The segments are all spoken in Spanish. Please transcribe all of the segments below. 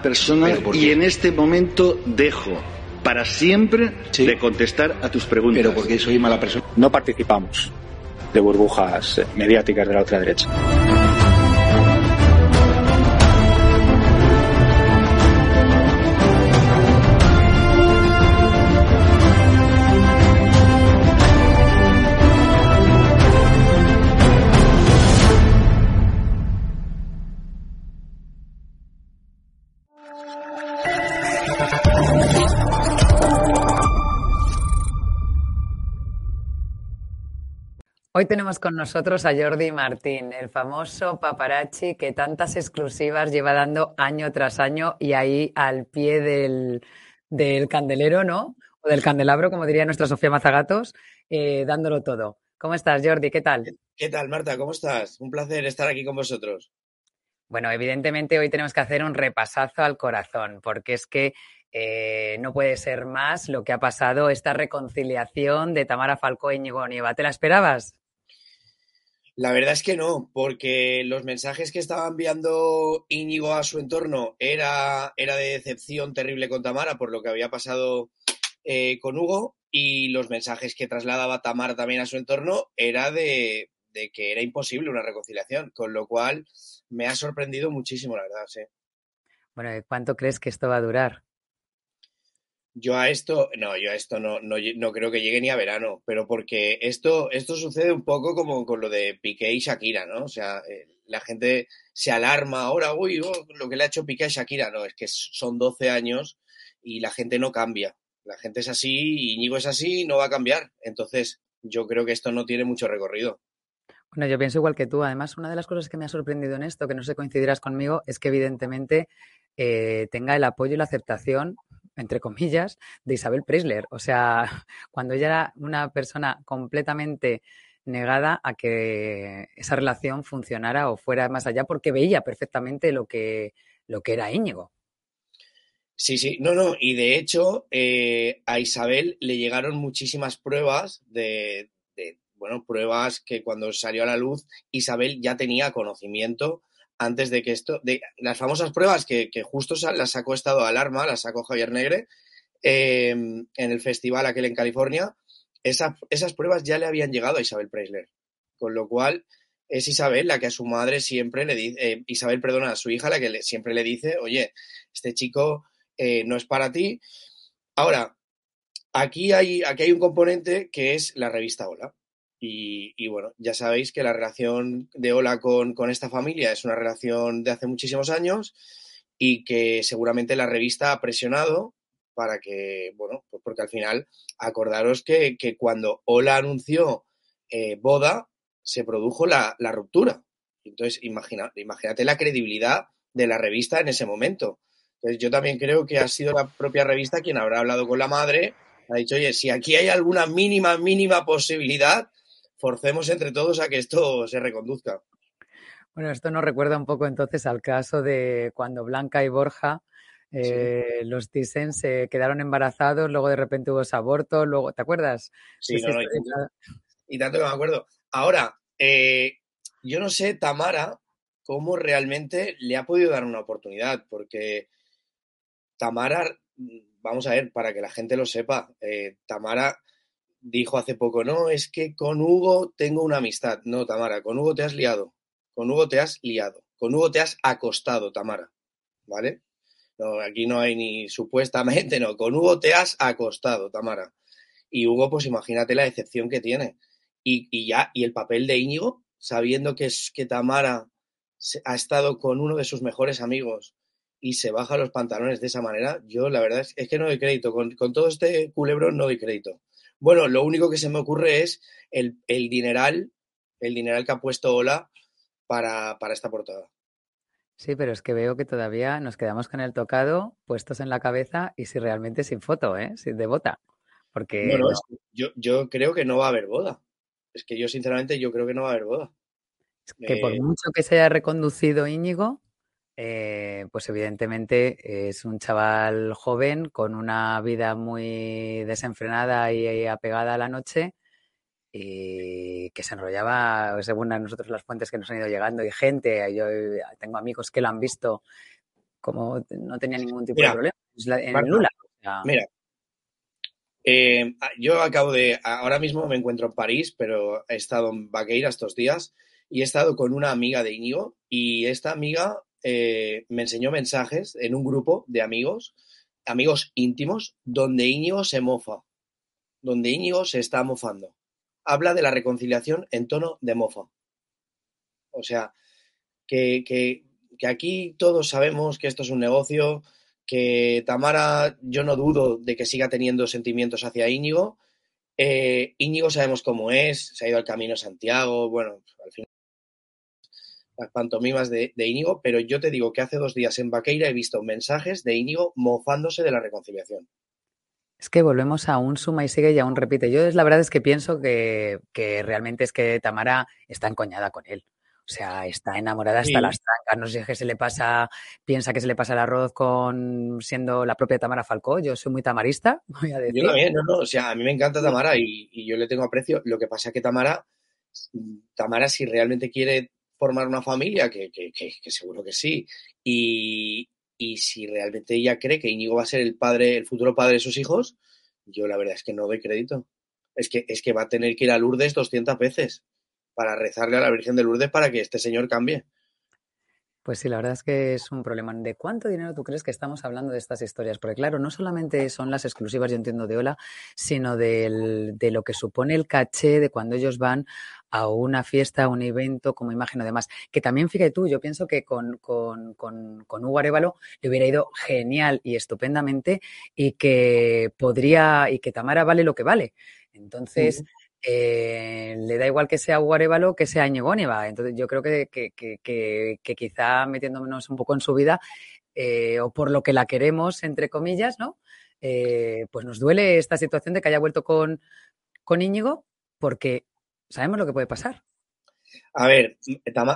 Persona y en este momento dejo para siempre Sí. de contestar a tus preguntas. Pero porque soy mala persona. No participamos de burbujas mediáticas de la otra derecha. Hoy tenemos con nosotros a Jordi Martín, el famoso paparazzi que tantas exclusivas lleva dando año tras año y ahí al pie del, del candelero, ¿no? O del candelabro, como diría nuestra Sofía Mazagatos, eh, dándolo todo. ¿Cómo estás, Jordi? ¿Qué tal? ¿Qué tal, Marta? ¿Cómo estás? Un placer estar aquí con vosotros. Bueno, evidentemente hoy tenemos que hacer un repasazo al corazón, porque es que eh, no puede ser más lo que ha pasado, esta reconciliación de Tamara Falcó e Íñigo Nieva. ¿Te la esperabas? La verdad es que no, porque los mensajes que estaba enviando Íñigo a su entorno era, era de decepción terrible con Tamara por lo que había pasado eh, con Hugo y los mensajes que trasladaba Tamara también a su entorno era de, de que era imposible una reconciliación, con lo cual me ha sorprendido muchísimo, la verdad. Sí. Bueno, ¿y ¿cuánto crees que esto va a durar? Yo a esto, no, yo a esto no, no, no creo que llegue ni a verano, pero porque esto, esto sucede un poco como con lo de Piqué y Shakira, ¿no? O sea, eh, la gente se alarma ahora, uy, oh, lo que le ha hecho Piqué a Shakira, no, es que son 12 años y la gente no cambia. La gente es así, Íñigo es así, y no va a cambiar. Entonces, yo creo que esto no tiene mucho recorrido. Bueno, yo pienso igual que tú. Además, una de las cosas que me ha sorprendido en esto, que no sé coincidirás conmigo, es que evidentemente eh, tenga el apoyo y la aceptación, entre comillas, de Isabel Preisler. O sea, cuando ella era una persona completamente negada a que esa relación funcionara o fuera más allá, porque veía perfectamente lo que, lo que era Íñigo. Sí, sí, no, no, y de hecho eh, a Isabel le llegaron muchísimas pruebas de, de, bueno, pruebas que cuando salió a la luz Isabel ya tenía conocimiento antes de que esto, de las famosas pruebas que, que justo las sacó Estado de Alarma, las sacó Javier Negre eh, en el festival aquel en California, esa- esas pruebas ya le habían llegado a Isabel Preisler, con lo cual es Isabel la que a su madre siempre le dice, eh, Isabel, perdona, a su hija la que le- siempre le dice, oye, este chico eh, no es para ti. Ahora, aquí hay, aquí hay un componente que es la revista Hola. Y, bueno, ya sabéis que la relación de Hola con, con esta familia es una relación de hace muchísimos años y que seguramente la revista ha presionado para que, bueno, pues porque al final acordaros que, que cuando Hola anunció eh, boda, se produjo la, la ruptura. Entonces, imagina, imagínate la credibilidad de la revista en ese momento. Entonces, yo también creo que ha sido la propia revista quien habrá hablado con la madre, ha dicho, oye, si aquí hay alguna mínima, mínima posibilidad, forcemos entre todos a que esto se reconduzca. Bueno, esto nos recuerda un poco entonces al caso de cuando Blanca y Borja, eh, los Thyssen, se quedaron embarazados, luego de repente hubo ese aborto, luego, ¿te acuerdas? Sí, Esa no, no, y, tanto, y tanto que me acuerdo. Ahora, eh, yo no sé, Tamara, cómo realmente le ha podido dar una oportunidad, porque Tamara, vamos a ver, para que la gente lo sepa, eh, Tamara dijo hace poco, no, es que con Hugo tengo una amistad. No, Tamara, con Hugo te has liado. Con Hugo te has liado. Con Hugo te has acostado, Tamara. ¿Vale? No, aquí no hay ni supuestamente, no. Con Hugo te has acostado, Tamara. Y Hugo, pues imagínate la decepción que tiene. Y, ya, y el papel de Íñigo, sabiendo que, es, que Tamara ha estado con uno de sus mejores amigos y se baja los pantalones de esa manera, yo la verdad es, que no doy crédito. Con, con todo este culebrón no doy crédito. Bueno, lo único que se me ocurre es el, dineral, el dineral que ha puesto Ola para, esta portada. Sí, pero es que veo que todavía nos quedamos con el tocado puestos en la cabeza y si realmente sin foto, ¿eh? Sin de bota. Porque yo, yo creo que no va a haber boda. Es que yo, sinceramente, yo creo que no va a haber boda. Es que por eh, mucho que se haya reconducido Íñigo, eh, pues evidentemente es un chaval joven con una vida muy desenfrenada y apegada a la noche y que se enrollaba, según a nosotros las fuentes que nos han ido llegando y gente, yo tengo amigos que lo han visto como no tenía ningún tipo de problema en Lula. Mira, eh, yo acabo de, ahora mismo me encuentro en París, pero he estado en Baqueira estos días y he estado con una amiga de Íñigo y esta amiga eh, me enseñó mensajes en un grupo de amigos, amigos íntimos, donde Íñigo se mofa, donde Íñigo se está mofando. Habla de la reconciliación en tono de mofa. O sea, que, que, que aquí todos sabemos que esto es un negocio, que Tamara, yo no dudo de que siga teniendo sentimientos hacia Íñigo. Eh, Íñigo sabemos cómo es, se ha ido al camino Santiago, bueno, al final las pantomimas de, Íñigo, pero yo te digo que hace dos días en Vaqueira he visto mensajes de Íñigo mofándose de la reconciliación. Es que volvemos a un suma y sigue y a un repite. Yo la verdad es que pienso que, realmente es que Tamara está encoñada con él. O sea, está enamorada hasta las trancas. No sé qué se le pasa, piensa que se le pasa el arroz con siendo la propia Tamara Falcó. Yo soy muy tamarista, voy a decir. Yo también, no, no. O sea, a mí me encanta Tamara y, y yo le tengo aprecio. Lo que pasa es que Tamara, Tamara, si realmente quiere formar una familia, que, seguro que sí, y, si realmente ella cree que Íñigo va a ser el padre, el futuro padre de sus hijos, yo la verdad es que no doy crédito. Es que, es que va a tener que ir a Lourdes 200 veces para rezarle a la Virgen de Lourdes para que este señor cambie. Pues sí, la verdad es que es un problema. ¿De cuánto dinero tú crees que estamos hablando de estas historias? Porque claro, no solamente son las exclusivas, yo entiendo, de Ola, sino de lo que supone el caché de cuando ellos van a una fiesta, a un evento, como imagino además. Que también, fíjate tú, yo pienso que con, con, con, con Hugo Arevalo le hubiera ido genial y estupendamente y que podría, y que Tamara vale lo que vale. Entonces, eh, le da igual que sea Guarevalo que sea Ñegóneva. Entonces yo creo que, que, quizá metiéndonos un poco en su vida, eh, o por lo que la queremos, entre comillas, ¿no? Eh, pues nos duele esta situación de que haya vuelto con, con Íñigo, porque sabemos lo que puede pasar. A ver,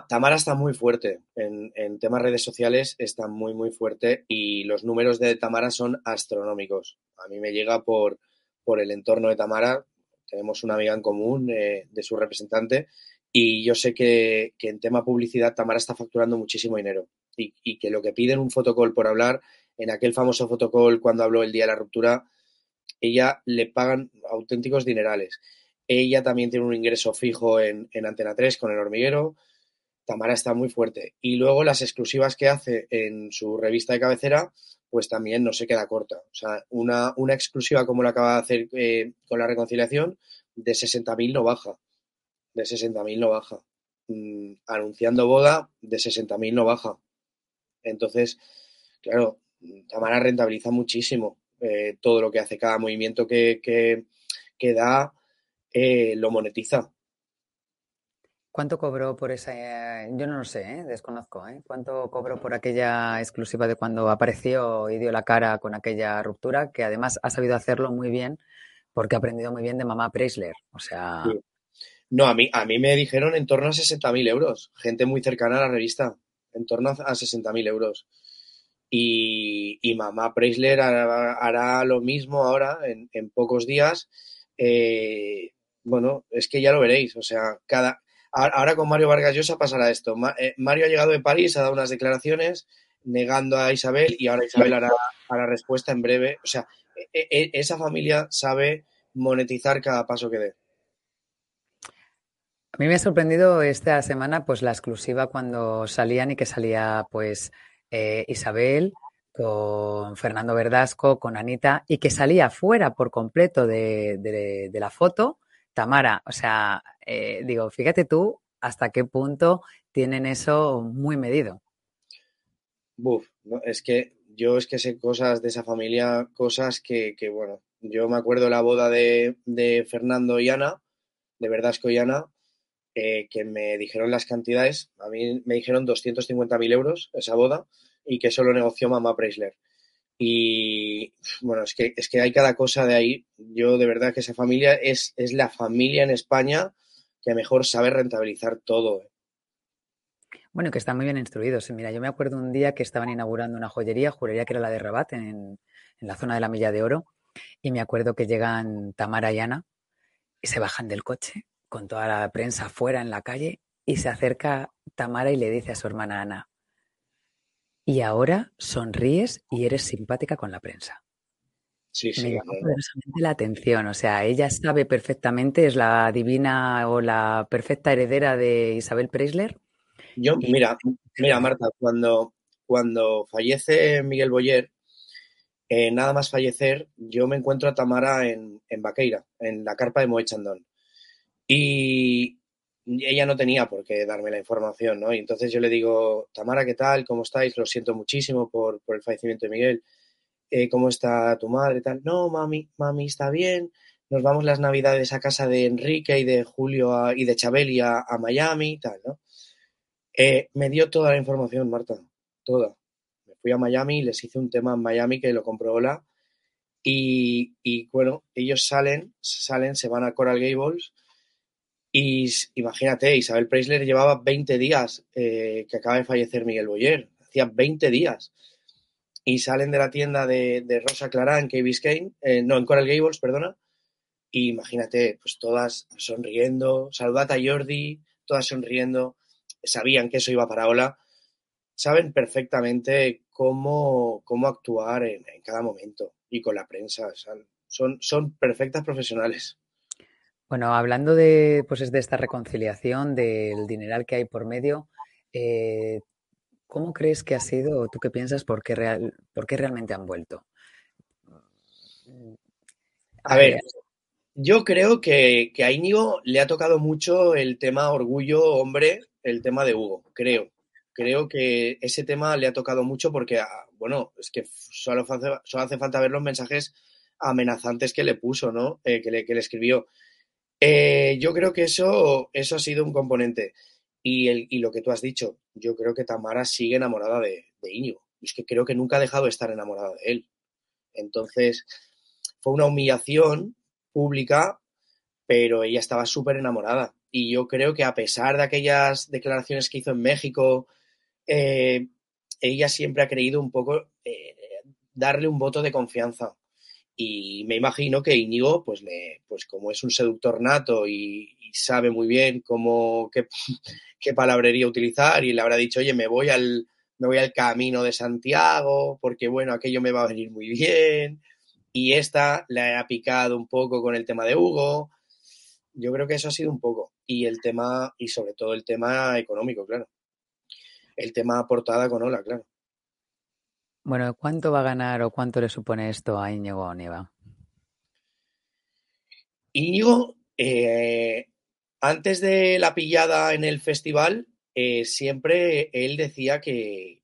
Tamara está muy fuerte. En, en, temas redes sociales está muy, muy fuerte y los números de Tamara son astronómicos. A mí me llega por, por el entorno de Tamara, tenemos una amiga en común eh, de su representante y yo sé que, en tema publicidad Tamara está facturando muchísimo dinero y, que lo que piden un fotocall por hablar, en aquel famoso fotocall cuando habló el día de la ruptura, ella le pagan auténticos dinerales. Ella también tiene un ingreso fijo en, en Antena 3 con el hormiguero. Tamara está muy fuerte. Y luego las exclusivas que hace en su revista de cabecera, pues también no se queda corta. O sea, una, exclusiva como la acaba de hacer eh, con la reconciliación, de 60.000 no baja. De 60.000 no baja. Mm, anunciando boda, de 60.000 no baja. Entonces, claro, Tamara rentabiliza muchísimo eh, todo lo que hace, cada movimiento que, que, da, eh, lo monetiza. ¿Cuánto cobró por esa? Yo no lo sé, ¿eh? desconozco. ¿eh? ¿Cuánto cobró por aquella exclusiva de cuando apareció y dio la cara con aquella ruptura? Que además ha sabido hacerlo muy bien porque ha aprendido muy bien de mamá Preisler. O sea. No, a mí, a mí me dijeron en torno a 60.000 euros. Gente muy cercana a la revista. En torno a 60.000 euros. Y, mamá Preisler hará, lo mismo ahora en, pocos días. Eh, bueno, es que ya lo veréis. O sea, cada ahora con Mario Vargas Llosa pasará esto. Eh, Mario ha llegado de París, ha dado unas declaraciones negando a Isabel y ahora Isabel hará, la respuesta en breve. O sea, e, e, esa familia sabe monetizar cada paso que dé. A mí me ha sorprendido esta semana pues la exclusiva cuando salían y que salía pues eh, Isabel con Fernando Verdasco, con Anita y que salía fuera por completo de, la foto Tamara. O sea, eh, digo, fíjate tú hasta qué punto tienen eso muy medido. Buf, es que yo es que sé cosas de esa familia, cosas que, bueno, yo me acuerdo la boda de, Fernando y Ana, de Verdasco y Ana, eh, que me dijeron las cantidades, a mí me dijeron 250.000 euros esa boda y que solo negoció mamá Preisler. Y bueno, es que, es que hay cada cosa de ahí. Yo de verdad que esa familia es, es la familia en España que mejor sabe rentabilizar todo. ¿eh? Bueno, que están muy bien instruidos. Mira, yo me acuerdo un día que estaban inaugurando una joyería, juraría que era la de Rabat, en, en la zona de la Milla de Oro, y me acuerdo que llegan Tamara y Ana y se bajan del coche con toda la prensa afuera en la calle y se acerca Tamara y le dice a su hermana Ana, y ahora sonríes y eres simpática con la prensa. Sí, sí. Me llama poderosamente la atención. O sea, ella sabe perfectamente, es la divina o la perfecta heredera de Isabel Preisler. Yo, mira, mira, Marta, cuando, cuando fallece Miguel Boyer, eh, nada más fallecer, yo me encuentro a Tamara en, en Baqueira, en la carpa de Moechandón. Y, ella no tenía por qué darme la información, ¿no? Y entonces yo le digo, Tamara, ¿qué tal? ¿Cómo estáis? Lo siento muchísimo por, el fallecimiento de Miguel. Eh, ¿Cómo está tu madre? Tal. No, mami, mami está bien. Nos vamos las navidades a casa de Enrique y de Julio y de Chabeli a, Miami tal, ¿no? Eh, me dio toda la información, Marta, toda. Me fui a Miami les hice un tema en Miami que lo compró Ola. Y, y bueno, ellos salen, salen, se van a Coral Gables y imagínate, Isabel Preisler llevaba 20 días eh, que acaba de fallecer Miguel Boyer, hacía 20 días. Y salen de la tienda de, Rosa Clara en Key Biscayne, eh, no, en Coral Gables, perdona. Y imagínate, pues todas sonriendo, saludad a Jordi, todas sonriendo, sabían que eso iba para Ola, saben perfectamente cómo, cómo actuar en, cada momento y con la prensa. Son, son perfectas profesionales. Bueno, hablando de, pues, de esta reconciliación, del dineral que hay por medio, eh, ¿cómo crees que ha sido, o tú qué piensas, por qué, real, por qué realmente han vuelto? A ver, yo creo que, que, a Íñigo le ha tocado mucho el tema orgullo hombre, el tema de Hugo, creo. Creo que ese tema le ha tocado mucho porque, ah, bueno, es que solo hace, solo hace falta ver los mensajes amenazantes que le puso, ¿no? Eh, que, le, que le escribió. Eh, yo creo que eso, eso ha sido un componente. Y, el, y lo que tú has dicho, yo creo que Tamara sigue enamorada de, de Íñigo. Es que creo que nunca ha dejado de estar enamorada de él. Entonces, fue una humillación pública, pero ella estaba súper enamorada. Y yo creo que a pesar de aquellas declaraciones que hizo en México, eh, ella siempre ha creído un poco eh, darle un voto de confianza. Y me imagino que Íñigo, pues, le, pues como es un seductor nato y, sabe muy bien cómo, qué, qué, palabrería utilizar, y le habrá dicho, oye, me voy al, me voy al camino de Santiago, porque bueno, aquello me va a venir muy bien. Y esta le ha picado un poco con el tema de Hugo. Yo creo que eso ha sido un poco. Y el tema, y sobre todo el tema económico, claro. El tema portada con Ola, claro. Bueno, ¿cuánto va a ganar o cuánto le supone esto a Íñigo Oniva? Íñigo, eh, antes de la pillada en el festival, eh, siempre él decía que,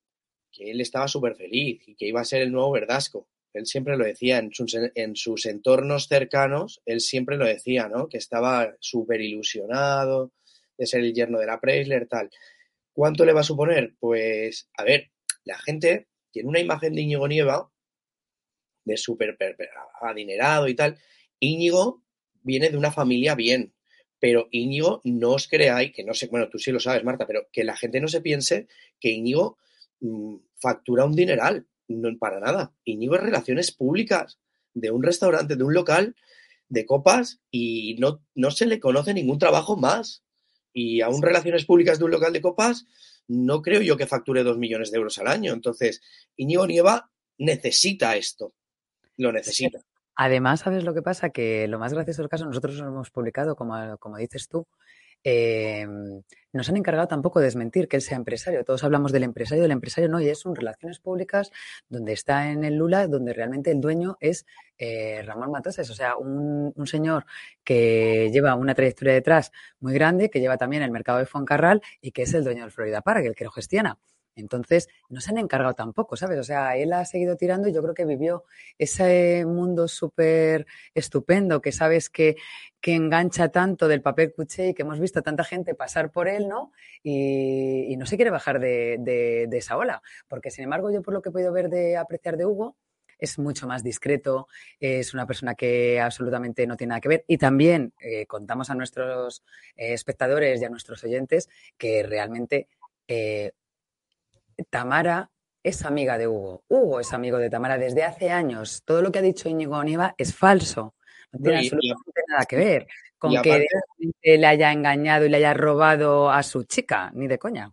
él estaba súper feliz y que iba a ser el nuevo Verdasco. Él siempre lo decía en sus, en sus entornos cercanos, él siempre lo decía, ¿no? Que estaba súper ilusionado de ser el yerno de la Preisler, tal. ¿Cuánto le va a suponer? Pues, a ver, la gente tiene una imagen de Íñigo Nieva de súper adinerado y tal. Íñigo viene de una familia bien, pero Íñigo no os creáis, que no sé, bueno, tú sí lo sabes, Marta, pero que la gente no se piense que Íñigo mm, factura un dineral, no para nada. Íñigo es relaciones públicas de un restaurante, de un local de copas y no, no se le conoce ningún trabajo más. Y aún relaciones públicas de un local de copas, no creo yo que facture dos millones de euros al año. Entonces, Íñigo Nieva necesita esto. Lo necesita. Además, ¿sabes lo que pasa? Que lo más gracioso del caso, nosotros lo hemos publicado, como, como dices tú, eh, nos han encargado tampoco de desmentir que él sea empresario. Todos hablamos del empresario, del empresario no, y es un relaciones públicas donde está en el Lula, donde realmente el dueño es eh, Ramón Matoses, o sea, un, un, señor que lleva una trayectoria detrás muy grande, que lleva también el mercado de Foncarral y que es el dueño del Florida Park, el que lo gestiona. Entonces, no se han encargado tampoco, ¿sabes? O sea, él ha seguido tirando y yo creo que vivió ese mundo súper estupendo que sabes que, que, engancha tanto del papel cuché y que hemos visto tanta gente pasar por él, ¿no? Y, no se quiere bajar de, de, de, esa ola. Porque, sin embargo, yo por lo que he podido ver de apreciar de Hugo, es mucho más discreto, es una persona que absolutamente no tiene nada que ver. Y también eh, contamos a nuestros eh, espectadores y a nuestros oyentes que realmente eh, Tamara es amiga de Hugo. Hugo es amigo de Tamara desde hace años. Todo lo que ha dicho Íñigo Oniva es falso. No tiene y, absolutamente y, nada que ver con aparte, que le haya engañado y le haya robado a su chica, ni de coña.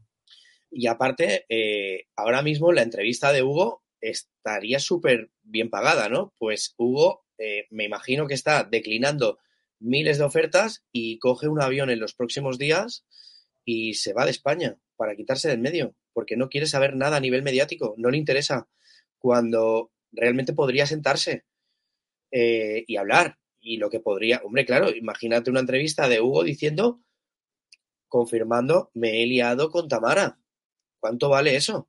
Y aparte, eh, ahora mismo la entrevista de Hugo estaría súper bien pagada, ¿no? Pues Hugo, eh, me imagino que está declinando miles de ofertas y coge un avión en los próximos días y se va de España para quitarse del medio, porque no quiere saber nada a nivel mediático, no le interesa, cuando realmente podría sentarse eh, y hablar. Y lo que podría, hombre, claro, imagínate una entrevista de Hugo diciendo, confirmando, me he liado con Tamara. ¿Cuánto vale eso?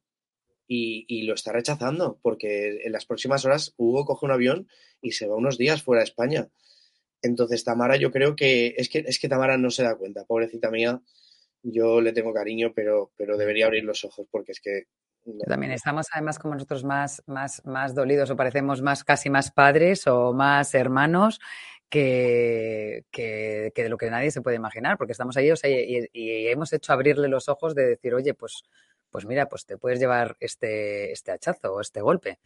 Y, y, lo está rechazando, porque en las próximas horas Hugo coge un avión y se va unos días fuera de España. Entonces Tamara yo creo que es que, es que Tamara no se da cuenta, pobrecita mía, yo le tengo cariño, pero, pero debería abrir los ojos porque es que... No. También estamos además como nosotros más, más, más dolidos o parecemos más casi más padres o más hermanos que, que, que, de lo que nadie se puede imaginar, porque estamos ahí o sea, y, y, hemos hecho abrirle los ojos de decir, oye, pues, pues mira, pues te puedes llevar este, este hachazo o este golpe.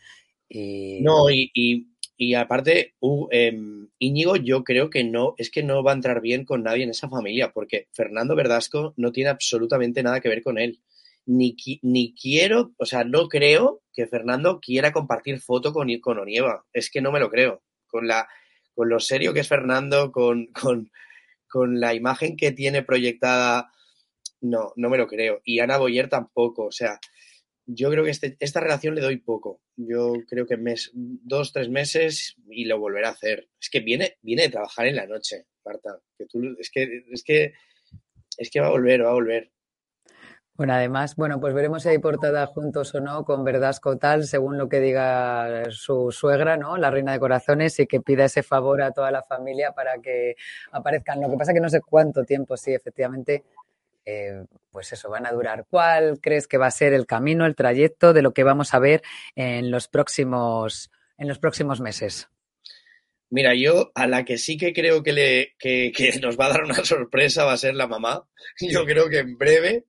Y... No, y, y, y aparte, uh, Íñigo, yo creo que no, es que no va a entrar bien con nadie en esa familia, porque Fernando Verdasco no tiene absolutamente nada que ver con él. Ni, ni quiero, o sea, no creo que Fernando quiera compartir foto con, con Onieva. Es que no me lo creo. Con, la, con lo serio que es Fernando, con, con, con la imagen que tiene proyectada, no, no me lo creo. Y Ana Boyer tampoco. O sea, yo creo que este, esta relación le doy poco. Yo creo que mes, dos, tres meses y lo volverá a hacer. Es que viene, viene de trabajar en la noche, Marta. Que tú, es, que, es, que, es que va a volver, va a volver. Bueno, además, bueno, pues veremos si hay portada juntos o no con Verdasco tal, según lo que diga su suegra, ¿no? La reina de corazones y que pida ese favor a toda la familia para que aparezcan. Lo que pasa que no sé cuánto tiempo, sí, efectivamente, eh, pues eso, van a durar. ¿Cuál crees que va a ser el camino, el trayecto de lo que vamos a ver en los próximos, en los próximos meses? Mira, yo a la que sí que creo que, le, que, nos va a dar una sorpresa va a ser la mamá. Yo creo que en breve,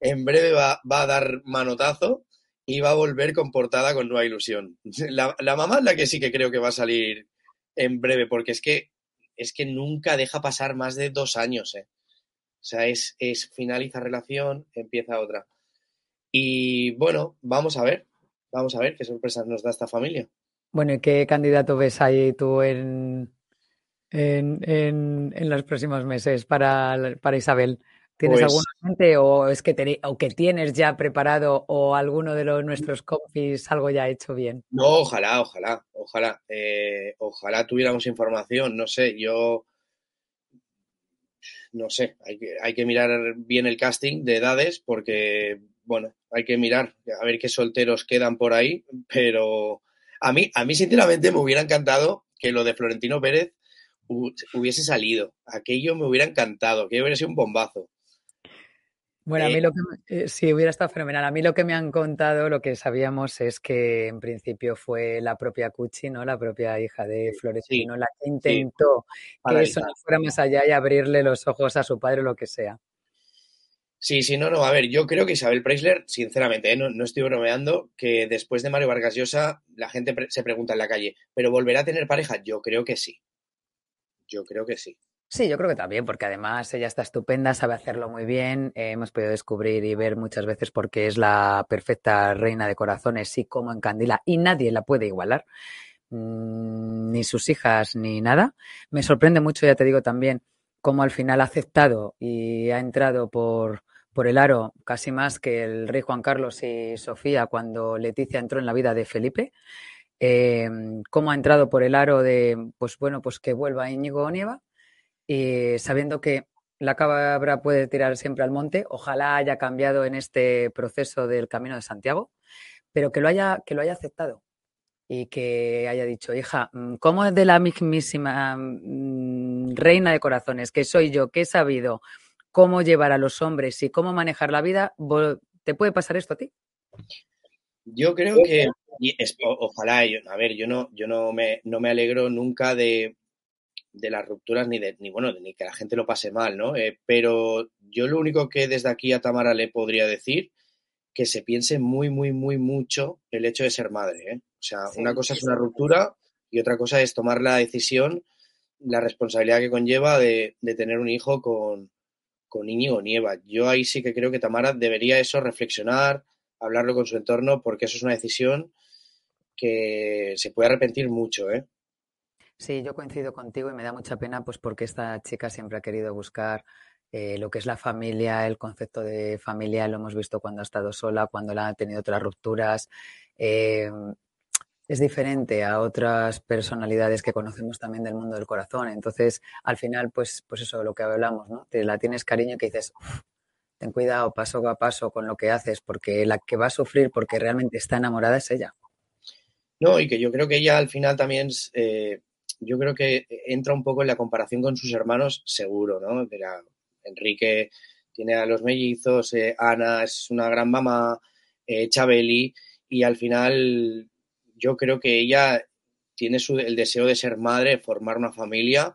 en breve va, va a dar manotazo y va a volver con portada con nueva ilusión. La, la, mamá es la que sí que creo que va a salir en breve, porque es que, es que nunca deja pasar más de dos años, ¿eh? O sea, es, es finaliza relación, empieza otra. Y bueno, vamos a ver, vamos a ver qué sorpresas nos da esta familia. Bueno, ¿y qué candidato ves ahí tú en, en, en, en los próximos meses para, para Isabel? ¿Tienes pues, alguna o es que te, o que tienes ya preparado o alguno de los nuestros confis algo ya hecho bien? No, ojalá, ojalá, ojalá, eh, ojalá tuviéramos información. No sé, yo no sé, hay que, hay que mirar bien el casting de edades porque, bueno, hay que mirar a ver qué solteros quedan por ahí, pero a mí, a mí sinceramente me hubiera encantado que lo de Florentino Pérez hubiese salido. Aquello me hubiera encantado, que hubiera sido un bombazo. Bueno, a mí lo que eh, sí hubiera estado fenomenal. A mí lo que me han contado, lo que sabíamos es que en principio fue la propia Cuchi, ¿no? La propia hija de Florentino, sí, la que intentó sí. que eso no fuera más allá y abrirle los ojos a su padre o lo que sea. Sí, sí, no, no. A ver, yo creo que Isabel Preisler, sinceramente, ¿eh? no, no, estoy bromeando, que después de Mario Vargas Llosa la gente pre se pregunta en la calle, ¿pero volverá a tener pareja? Yo creo que sí. Yo creo que sí. Sí, yo creo que también, porque además ella está estupenda, sabe hacerlo muy bien. Eh, hemos podido descubrir y ver muchas veces porque es la perfecta reina de corazones y como encandila y nadie la puede igualar, mm, ni sus hijas ni nada. Me sorprende mucho, ya te digo también, cómo al final ha aceptado y ha entrado por, por el aro casi más que el rey Juan Carlos y Sofía cuando Leticia entró en la vida de Felipe. Eh, cómo ha entrado por el aro de, pues bueno, pues que vuelva Íñigo Nieva y sabiendo que la cabra puede tirar siempre al monte, ojalá haya cambiado en este proceso del Camino de Santiago, pero que lo haya, que lo haya aceptado y que haya dicho, hija, mm, ¿cómo es de la mismísima mm, reina de corazones, que soy yo, que he sabido cómo llevar a los hombres y cómo manejar la vida, ¿te puede pasar esto a ti? Yo creo que, ojalá, a ver, yo no, yo no me, no me alegro nunca de, de las rupturas ni de ni bueno ni que la gente lo pase mal, ¿no? Eh, pero yo lo único que desde aquí a Tamara le podría decir que se piense muy muy muy mucho el hecho de ser madre, ¿eh? O sea, una cosa es una ruptura y otra cosa es tomar la decisión, la responsabilidad que conlleva de, tener un hijo con con Íñigo Nieva. Yo ahí sí que creo que Tamara debería eso reflexionar, hablarlo con su entorno, porque eso es una decisión que se puede arrepentir mucho, ¿eh? Sí, yo coincido contigo y me da mucha pena pues porque esta chica siempre ha querido buscar eh, lo que es la familia, el concepto de familia, lo hemos visto cuando ha estado sola, cuando la ha tenido otras rupturas. Eh, es diferente a otras personalidades que conocemos también del mundo del corazón. Entonces, al final, pues, pues eso, lo que hablamos, ¿no? Te la tienes cariño que dices, ten cuidado paso a paso con lo que haces, porque la que va a sufrir porque realmente está enamorada es ella. No, y que yo creo que ella al final también eh, yo creo que entra un poco en la comparación con sus hermanos, seguro, ¿no? Enrique tiene a los mellizos, eh, Ana es una gran mamá, eh, Chabeli, y al final yo creo que ella tiene su, el deseo de ser madre, formar una familia,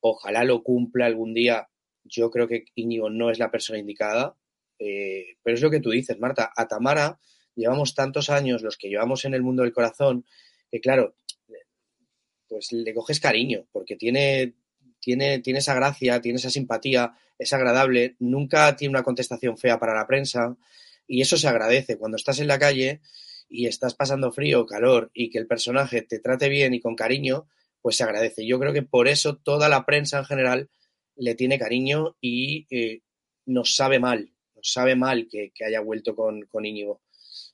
ojalá lo cumpla algún día. Yo creo que Íñigo no es la persona indicada, eh, pero es lo que tú dices, Marta. A Tamara llevamos tantos años, los que llevamos en el mundo del corazón, que claro, pues le coges cariño, porque tiene, tiene, tiene esa gracia, tiene esa simpatía, es agradable, nunca tiene una contestación fea para la prensa y eso se agradece. Cuando estás en la calle y estás pasando frío o calor y que el personaje te trate bien y con cariño, pues se agradece. Yo creo que por eso toda la prensa en general le tiene cariño y eh, nos sabe mal, nos sabe mal que, haya vuelto con, con Íñigo.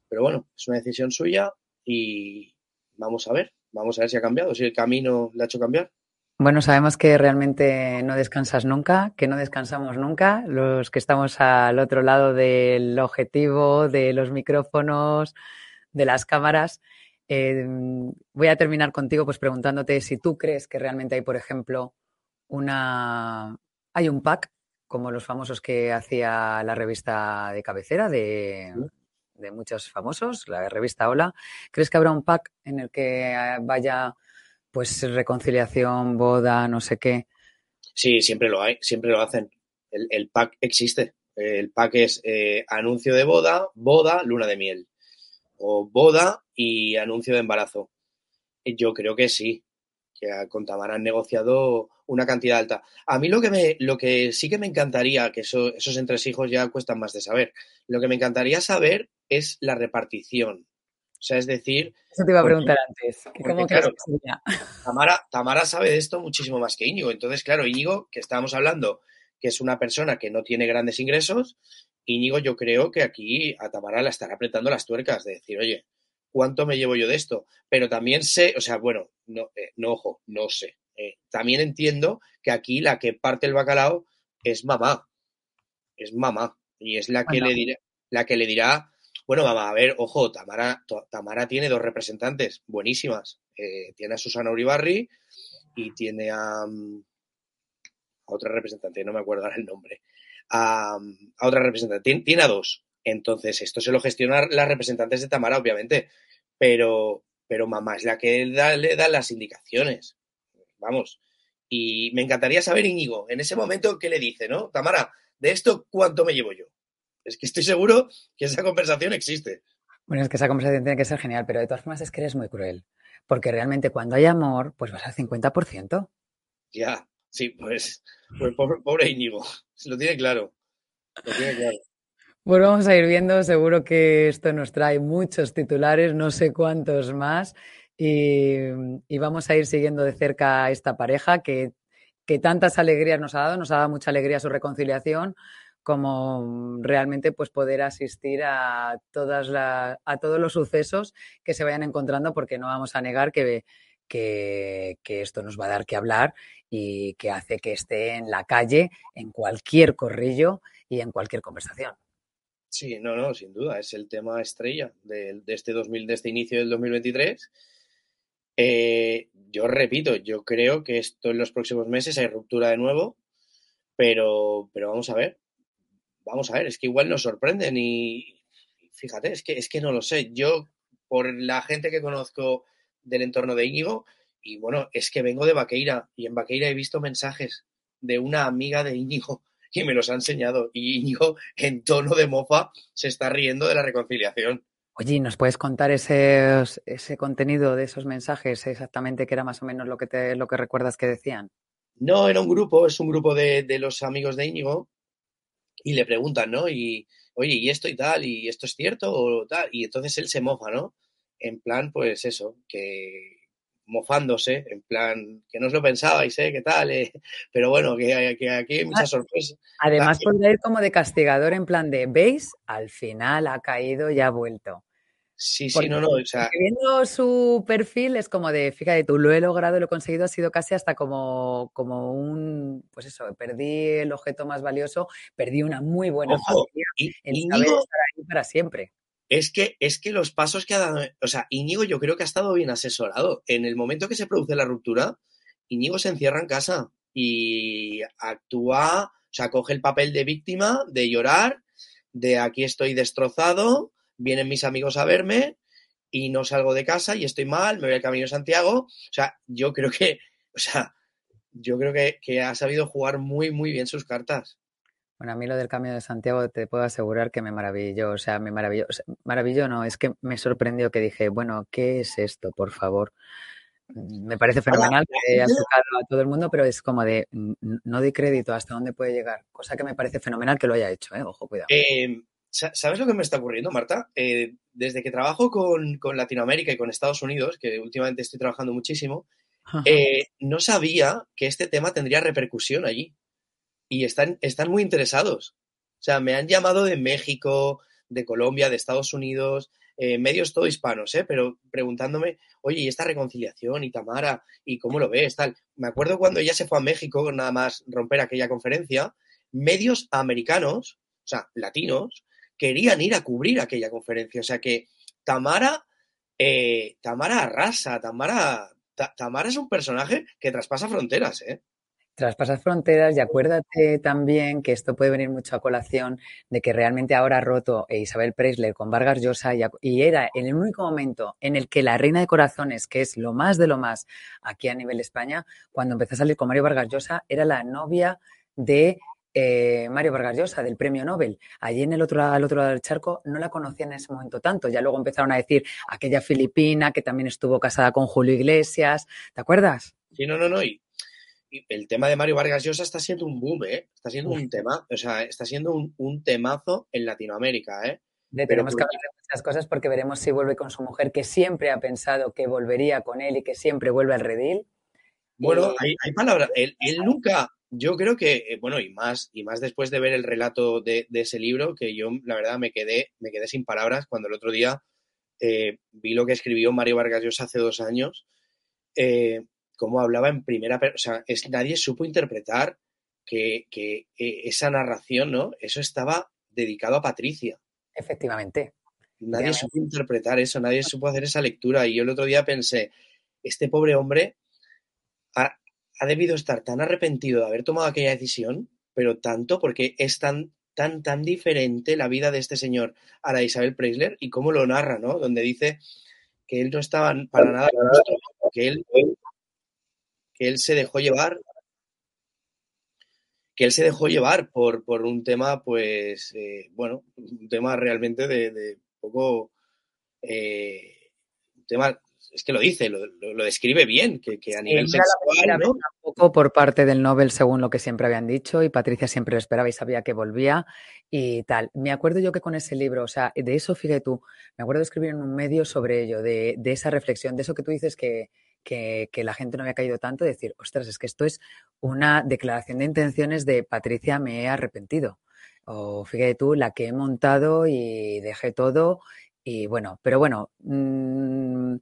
Pero bueno, es una decisión suya y vamos a ver. Vamos a ver si ha cambiado, si el camino le ha hecho cambiar. Bueno, sabemos que realmente no descansas nunca, que no descansamos nunca, los que estamos al otro lado del objetivo, de los micrófonos, de las cámaras. Eh, voy a terminar contigo pues preguntándote si tú crees que realmente hay, por ejemplo, una hay un pack como los famosos que hacía la revista de cabecera de, de muchos famosos, la revista Hola. ¿Crees que habrá un pack en el que eh, vaya pues reconciliación, boda, no sé qué? Sí, siempre lo hay, siempre lo hacen. El, pack existe. El pack es eh, anuncio de boda, boda, luna de miel. O boda y anuncio de embarazo. Yo creo que sí, que con Tamara han negociado una cantidad alta. A mí lo que, me, lo que sí que me encantaría, que eso, esos entresijos ya cuestan más de saber, lo que me encantaría saber es la repartición. O sea, es decir... Eso te iba a preguntar antes. ¿Cómo claro, Tamara, Tamara sabe de esto muchísimo más que Íñigo. Entonces, claro, Íñigo, que estábamos hablando, que es una persona que no tiene grandes ingresos, Íñigo yo creo que aquí a Tamara la estará apretando las tuercas de decir, oye, ¿cuánto me llevo yo de esto? Pero también sé, o sea, bueno, no, eh, no ojo, no sé. Eh, también entiendo que aquí la que parte el bacalao es mamá. Es mamá. Y es la que, le, dirá, la que le dirá, bueno, mamá, a ver, ojo, Tamara, Tamara tiene dos representantes buenísimas. Eh, tiene a Susana Uribarri y tiene a, mm, a, otra representante, no me acuerdo ahora el nombre. A, a otra representante. Tiene, tiene, a dos. Entonces, esto se lo gestionan las representantes de Tamara, obviamente. Pero, pero mamá es la que le da las indicaciones vamos. Y me encantaría saber, Íñigo, en ese momento, ¿qué le dice, no? Tamara, de esto, ¿cuánto me llevo yo? Es que estoy seguro que esa conversación existe. Bueno, es que esa conversación tiene que ser genial, pero de todas formas es que eres muy cruel. Porque realmente cuando hay amor, pues vas al 50%. Ya, Sí, pues, pues pobre, pobre Íñigo, lo tiene claro. Lo tiene claro. Pues vamos a ir viendo, seguro que esto nos trae muchos titulares, no sé cuántos más, y, vamos a ir siguiendo de cerca a esta pareja que, que, tantas alegrías nos ha dado, nos ha dado mucha alegría su reconciliación, como realmente pues poder asistir a, todas la, a todos los sucesos que se vayan encontrando, porque no vamos a negar que, que, que esto nos va a dar que hablar y que hace que esté en la calle, en cualquier corrillo y en cualquier conversación. Sí, no, no, sin duda, es el tema estrella de, de este 2000, de este inicio del 2023. Eh, yo repito, yo creo que esto en los próximos meses hay ruptura de nuevo, pero, pero vamos a ver, vamos a ver, es que igual nos sorprenden y fíjate, es que, es que no lo sé. Yo, por la gente que conozco del entorno de Íñigo, y bueno, es que vengo de Vaqueira y en Vaqueira he visto mensajes de una amiga de Íñigo y me los ha enseñado. Y Íñigo, en tono de mofa, se está riendo de la reconciliación. Oye, ¿nos puedes contar ese, ese contenido de esos mensajes exactamente qué era más o menos lo que, te, lo que recuerdas que decían? No, era un grupo, es un grupo de, de los amigos de Íñigo y le preguntan, ¿no? Y, oye, ¿y esto y tal? ¿Y esto es cierto o tal? Y entonces él se mofa, ¿no? En plan, pues eso, que, mofándose, en plan, que no os lo pensabais, ¿eh? ¿Qué tal? Eh? Pero bueno, que, que, aquí hay muchas sorpresas. Además, podría ir como de castigador, en plan de, ¿veis? Al final ha caído y ha vuelto. Sí, sí, no, no. O sea... Viendo su perfil es como de, fíjate, tú lo he logrado, lo he conseguido, ha sido casi hasta como, como un, pues eso, perdí el objeto más valioso, perdí una muy buena Ojo, familia, y, el y saber digo, estar ahí para siempre. Es que, es que los pasos que ha dado, o sea, Íñigo yo creo que ha estado bien asesorado. En el momento que se produce la ruptura, Íñigo se encierra en casa y actúa, o sea, coge el papel de víctima, de llorar, de aquí estoy destrozado, vienen mis amigos a verme y no salgo de casa y estoy mal, me voy al camino de Santiago. O sea, yo creo que, o sea, yo creo que, que ha sabido jugar muy, muy bien sus cartas. Bueno, a mí lo del Camino de Santiago te puedo asegurar que me maravilló, o sea, me maravilló, o sea, maravilló no, es que me sorprendió que dije, bueno, ¿qué es esto, por favor? Me parece fenomenal que haya tocado a todo el mundo, pero es como de, no doy crédito hasta dónde puede llegar, cosa que me parece fenomenal que lo haya hecho, ¿eh? Ojo, cuidado. Eh, ¿Sabes lo que me está ocurriendo, Marta? Eh, desde que trabajo con, con, Latinoamérica y con Estados Unidos, que últimamente estoy trabajando muchísimo, eh, no sabía que este tema tendría repercusión allí y están, están muy interesados. O sea, me han llamado de México, de Colombia, de Estados Unidos, eh, medios todo hispanos, ¿eh? pero preguntándome, oye, ¿y esta reconciliación y Tamara? ¿Y cómo lo ves? Tal. Me acuerdo cuando ella se fue a México, nada más romper aquella conferencia, medios americanos, o sea, latinos, querían ir a cubrir aquella conferencia. O sea que Tamara, eh, Tamara arrasa, Tamara, ta, Tamara es un personaje que traspasa fronteras, ¿eh? Traspasas fronteras y acuérdate también que esto puede venir mucho a colación de que realmente ahora ha roto Isabel Preisler con Vargas Llosa y, era en el único momento en el que la reina de corazones, que es lo más de lo más aquí a nivel España, cuando empezó a salir con Mario Vargas Llosa, era la novia de eh, Mario Vargas Llosa, del premio Nobel. Allí en el otro lado del charco no la conocían en ese momento tanto. Ya luego empezaron a decir aquella filipina que también estuvo casada con Julio Iglesias. ¿Te acuerdas? Sí, no, no, no. Y el tema de Mario Vargas Llosa está siendo un boom, ¿eh? Está siendo un tema, o sea, está siendo un, un temazo en Latinoamérica, ¿eh? De, tenemos que hablar de muchas cosas porque veremos si vuelve con su mujer, que siempre ha pensado que volvería con él y que siempre vuelve al redil. Bueno, y... hay, hay, palabras. Él, él, nunca, yo creo que, eh, bueno, y más, y más después de ver el relato de, de, ese libro, que yo, la verdad, me quedé, me quedé sin palabras cuando el otro día eh, vi lo que escribió Mario Vargas Llosa hace dos años. Eh, cómo hablaba en primera persona. O sea, es, nadie supo interpretar que, que eh, esa narración, ¿no? Eso estaba dedicado a Patricia. Efectivamente. Nadie supo interpretar eso, nadie supo hacer esa lectura. Y yo el otro día pensé, este pobre hombre ha, ha debido estar tan arrepentido de haber tomado aquella decisión, pero tanto porque es tan, tan, tan diferente la vida de este señor a la de Isabel Preisler y cómo lo narra, ¿no? Donde dice que él no estaba para nada que él que él se dejó llevar que él se dejó llevar por, por un tema, pues, eh, bueno, un tema realmente de, de poco, eh, un tema es que lo dice, lo, describe bien, que, a nivel sexual. ¿no? por parte del Nobel, según lo que siempre habían dicho, y Patricia siempre lo esperaba y sabía que volvía y tal. Me acuerdo yo que con ese libro, o sea, de eso, fíjate tú, me acuerdo de escribir en un medio sobre ello, de, esa reflexión, de eso que tú dices que, que, la gente no había caído tanto, de decir, ostras, es que esto es una declaración de intenciones de Patricia, me he arrepentido. O fíjate tú, la que he montado y dejé todo. Y bueno, pero bueno, mmm,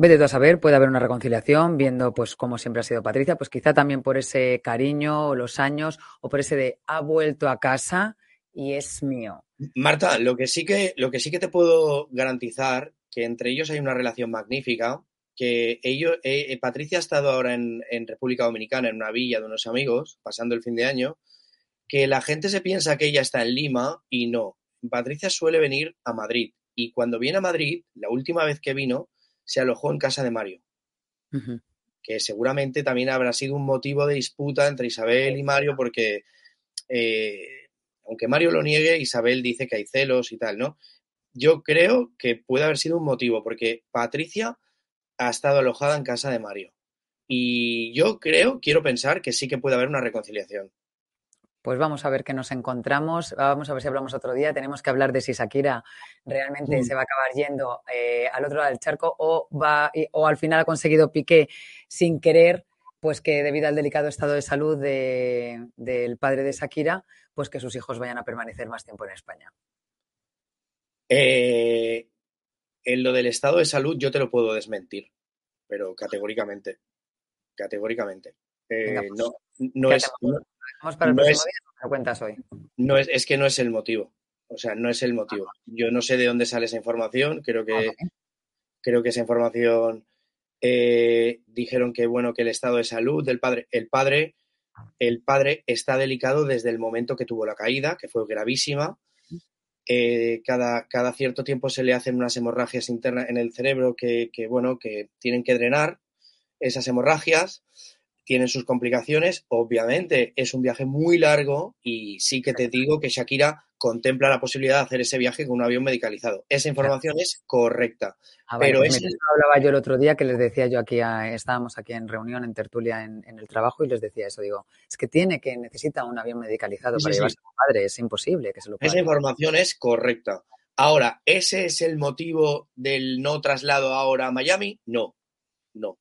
Vete tú a saber, puede haber una reconciliación, viendo pues cómo siempre ha sido Patricia, pues quizá también por ese cariño, o los años, o por ese de ha vuelto a casa y es mío. Marta, lo que sí que, lo que sí que te puedo garantizar, que entre ellos hay una relación magnífica, que ellos, eh, eh, Patricia ha estado ahora en, en, República Dominicana, en una villa de unos amigos, pasando el fin de año, que la gente se piensa que ella está en Lima y no. Patricia suele venir a Madrid y cuando viene a Madrid, la última vez que vino, se alojó en casa de Mario. Que seguramente también habrá sido un motivo de disputa entre Isabel y Mario, porque eh, aunque Mario lo niegue, Isabel dice que hay celos y tal, ¿no? Yo creo que puede haber sido un motivo, porque Patricia ha estado alojada en casa de Mario. Y yo creo, quiero pensar que sí que puede haber una reconciliación. Pues vamos a ver qué nos encontramos. Vamos a ver si hablamos otro día. Tenemos que hablar de si Shakira realmente mm. se va a acabar yendo eh, al otro lado del charco o, va, o al final ha conseguido Piqué sin querer, pues que debido al delicado estado de salud del padre de Shakira, pues que sus hijos vayan a permanecer más tiempo en España. Eh, en lo del estado de salud yo te lo puedo desmentir, pero categóricamente. Categóricamente. Eh, pues, no, no es, Vamos para el no próximo es, día, cuentas hoy. No es, es que no es el motivo. O sea, no es el motivo. Yo no sé de dónde sale esa información. Creo que, creo que esa información eh, dijeron que bueno que el estado de salud del padre, el padre, el padre está delicado desde el momento que tuvo la caída, que fue gravísima. Eh, cada, cada, cierto tiempo se le hacen unas hemorragias internas en el cerebro que, que, bueno, que tienen que drenar esas hemorragias tienen sus complicaciones. Obviamente es un viaje muy largo y sí que te digo que Shakira contempla la posibilidad de hacer ese viaje con un avión medicalizado. Esa información es correcta. Ah, pero pues es... hablaba yo el otro día que les decía yo aquí, estábamos aquí en reunión, en tertulia, en, el trabajo y les decía eso. Digo, es que tiene que, necesita un avión medicalizado para llevarse a su padre. Es imposible que se lo pueda. Esa información es correcta. Ahora, ¿ese es el motivo del no traslado ahora a Miami? No, no.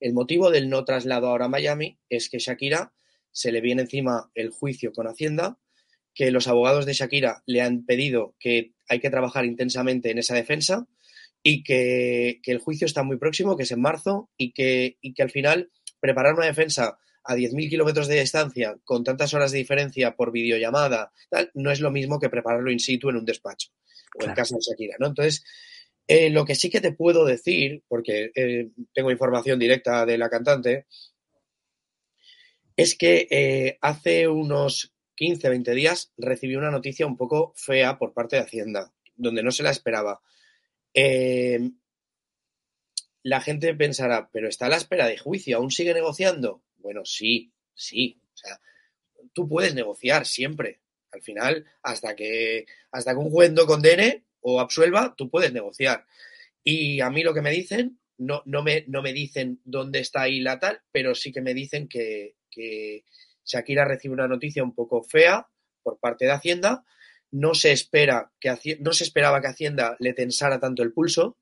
El motivo del no traslado ahora a Miami es que Shakira se le viene encima el juicio con Hacienda, que los abogados de Shakira le han pedido que hay que trabajar intensamente en esa defensa y que, el juicio está muy próximo, que es en marzo, y que, y que al final preparar una defensa a 10.000 kilómetros de distancia con tantas horas de diferencia por videollamada, tal, no es lo mismo que prepararlo in situ en un despacho o en casa de Shakira, ¿no? Entonces, eh, lo que sí que te puedo decir, porque eh, tengo información directa de la cantante, es que eh, hace unos 15, 20 días recibí una noticia un poco fea por parte de Hacienda, donde no se la esperaba. la gente pensará, pero está a la espera de juicio, ¿aún sigue negociando? Bueno, sí, sí. O sea, tú puedes negociar siempre. Al final, hasta que, hasta que un juez no condene, o absuelva, tú puedes negociar. Y a mí lo que me dicen, no, no, me, no me dicen dónde está ahí la tal, pero sí que me dicen que, que Shakira recibe una noticia un poco fea por parte de Hacienda. No se, espera que, no se esperaba que Hacienda le tensara tanto el pulso.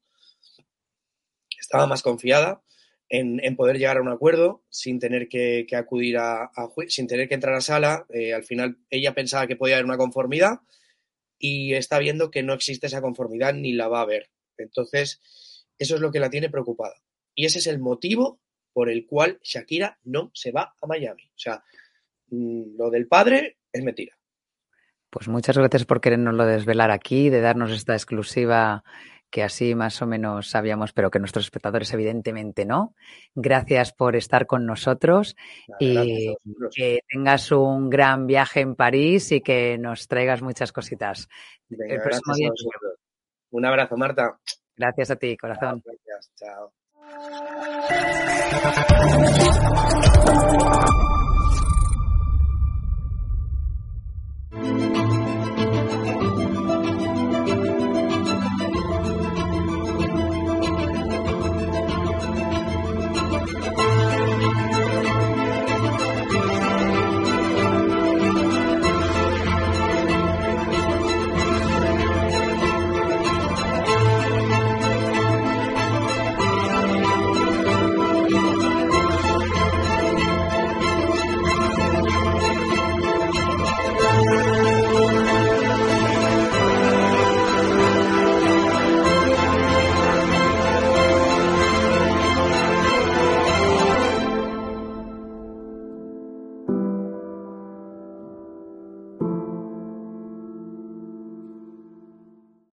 Estaba más confiada en, poder llegar a un acuerdo sin tener que, acudir a, sin tener que entrar a sala. Eh, al final ella pensaba que podía haber una conformidad y está viendo que no existe esa conformidad ni la va a haber. Entonces, eso es lo que la tiene preocupada. Y ese es el motivo por el cual Shakira no se va a Miami. O sea, lo del padre es mentira. Pues muchas gracias por querernoslo desvelar aquí, de darnos esta exclusiva que así más o menos sabíamos, pero que nuestros espectadores evidentemente no. Gracias por estar con nosotros y que tengas un gran viaje en París y que nos traigas muchas cositas. Un abrazo, Marta. Gracias a ti, corazón. Gracias, chao.